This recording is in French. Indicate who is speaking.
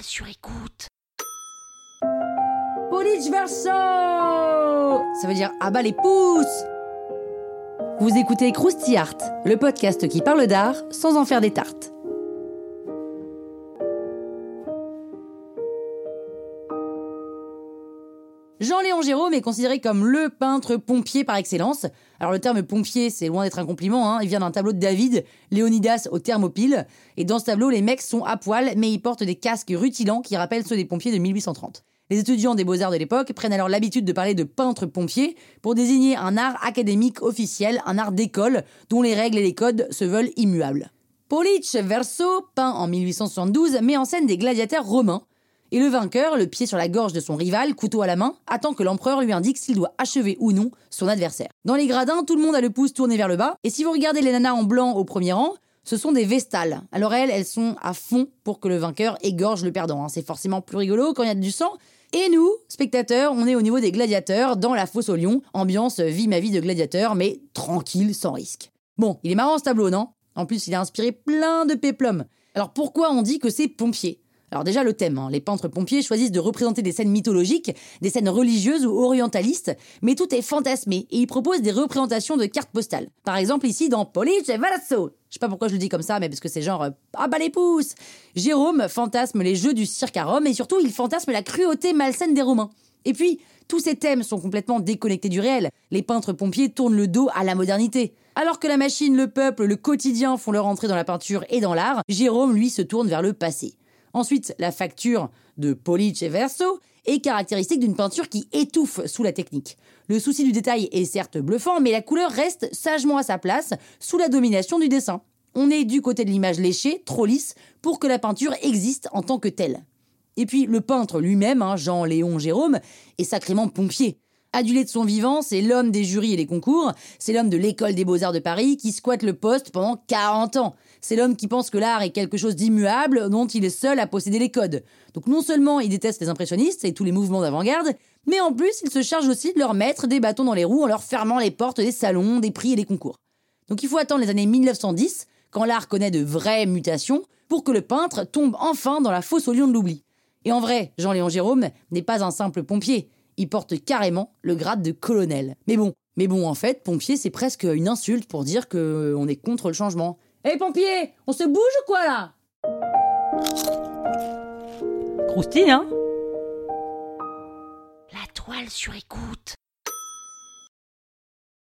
Speaker 1: Sur écoute. Police verso Ça veut dire abat les pouces Vous écoutez Krusty Art, le podcast qui parle d'art sans en faire des tartes. Jean-Léon Jérôme est considéré comme le peintre pompier par excellence. Alors le terme pompier, c'est loin d'être un compliment, hein. il vient d'un tableau de David, Léonidas au thermopile. Et dans ce tableau, les mecs sont à poil, mais ils portent des casques rutilants qui rappellent ceux des pompiers de 1830. Les étudiants des beaux-arts de l'époque prennent alors l'habitude de parler de peintre pompier pour désigner un art académique officiel, un art d'école dont les règles et les codes se veulent immuables. Police Verso, peint en 1872, met en scène des gladiateurs romains et le vainqueur, le pied sur la gorge de son rival, couteau à la main, attend que l'empereur lui indique s'il doit achever ou non son adversaire. Dans les gradins, tout le monde a le pouce tourné vers le bas, et si vous regardez les nanas en blanc au premier rang, ce sont des vestales. Alors elles, elles sont à fond pour que le vainqueur égorge le perdant. Hein. C'est forcément plus rigolo quand il y a du sang. Et nous, spectateurs, on est au niveau des gladiateurs, dans la fosse au lion, ambiance vie ma vie de gladiateur, mais tranquille, sans risque. Bon, il est marrant ce tableau, non? En plus, il a inspiré plein de péplums. Alors pourquoi on dit que c'est pompier? Alors déjà le thème, hein. les peintres pompiers choisissent de représenter des scènes mythologiques, des scènes religieuses ou orientalistes, mais tout est fantasmé et ils proposent des représentations de cartes postales. Par exemple ici dans Police et Valasso. Je sais pas pourquoi je le dis comme ça, mais parce que c'est genre euh, ah bah les pouces. Jérôme fantasme les jeux du cirque à Rome et surtout il fantasme la cruauté malsaine des Romains. Et puis tous ces thèmes sont complètement déconnectés du réel. Les peintres pompiers tournent le dos à la modernité. Alors que la machine, le peuple, le quotidien font leur entrée dans la peinture et dans l'art, Jérôme, lui, se tourne vers le passé. Ensuite, la facture de Police Verso est caractéristique d'une peinture qui étouffe sous la technique. Le souci du détail est certes bluffant, mais la couleur reste sagement à sa place sous la domination du dessin. On est du côté de l'image léchée, trop lisse, pour que la peinture existe en tant que telle. Et puis le peintre lui-même, hein, Jean-Léon Jérôme, est sacrément pompier. Adulé de son vivant, c'est l'homme des jurys et des concours, c'est l'homme de l'école des beaux-arts de Paris qui squatte le poste pendant 40 ans. C'est l'homme qui pense que l'art est quelque chose d'immuable dont il est seul à posséder les codes. Donc non seulement il déteste les impressionnistes et tous les mouvements d'avant-garde, mais en plus il se charge aussi de leur mettre des bâtons dans les roues en leur fermant les portes des salons, des prix et des concours. Donc il faut attendre les années 1910, quand l'art connaît de vraies mutations, pour que le peintre tombe enfin dans la fosse au lion de l'oubli. Et en vrai, Jean-Léon Jérôme n'est pas un simple pompier il porte carrément le grade de colonel. Mais bon, mais bon, en fait, pompier, c'est presque une insulte pour dire que euh, on est contre le changement. Hé pompier, on se bouge ou quoi là? Croustille, hein?
Speaker 2: La toile sur écoute.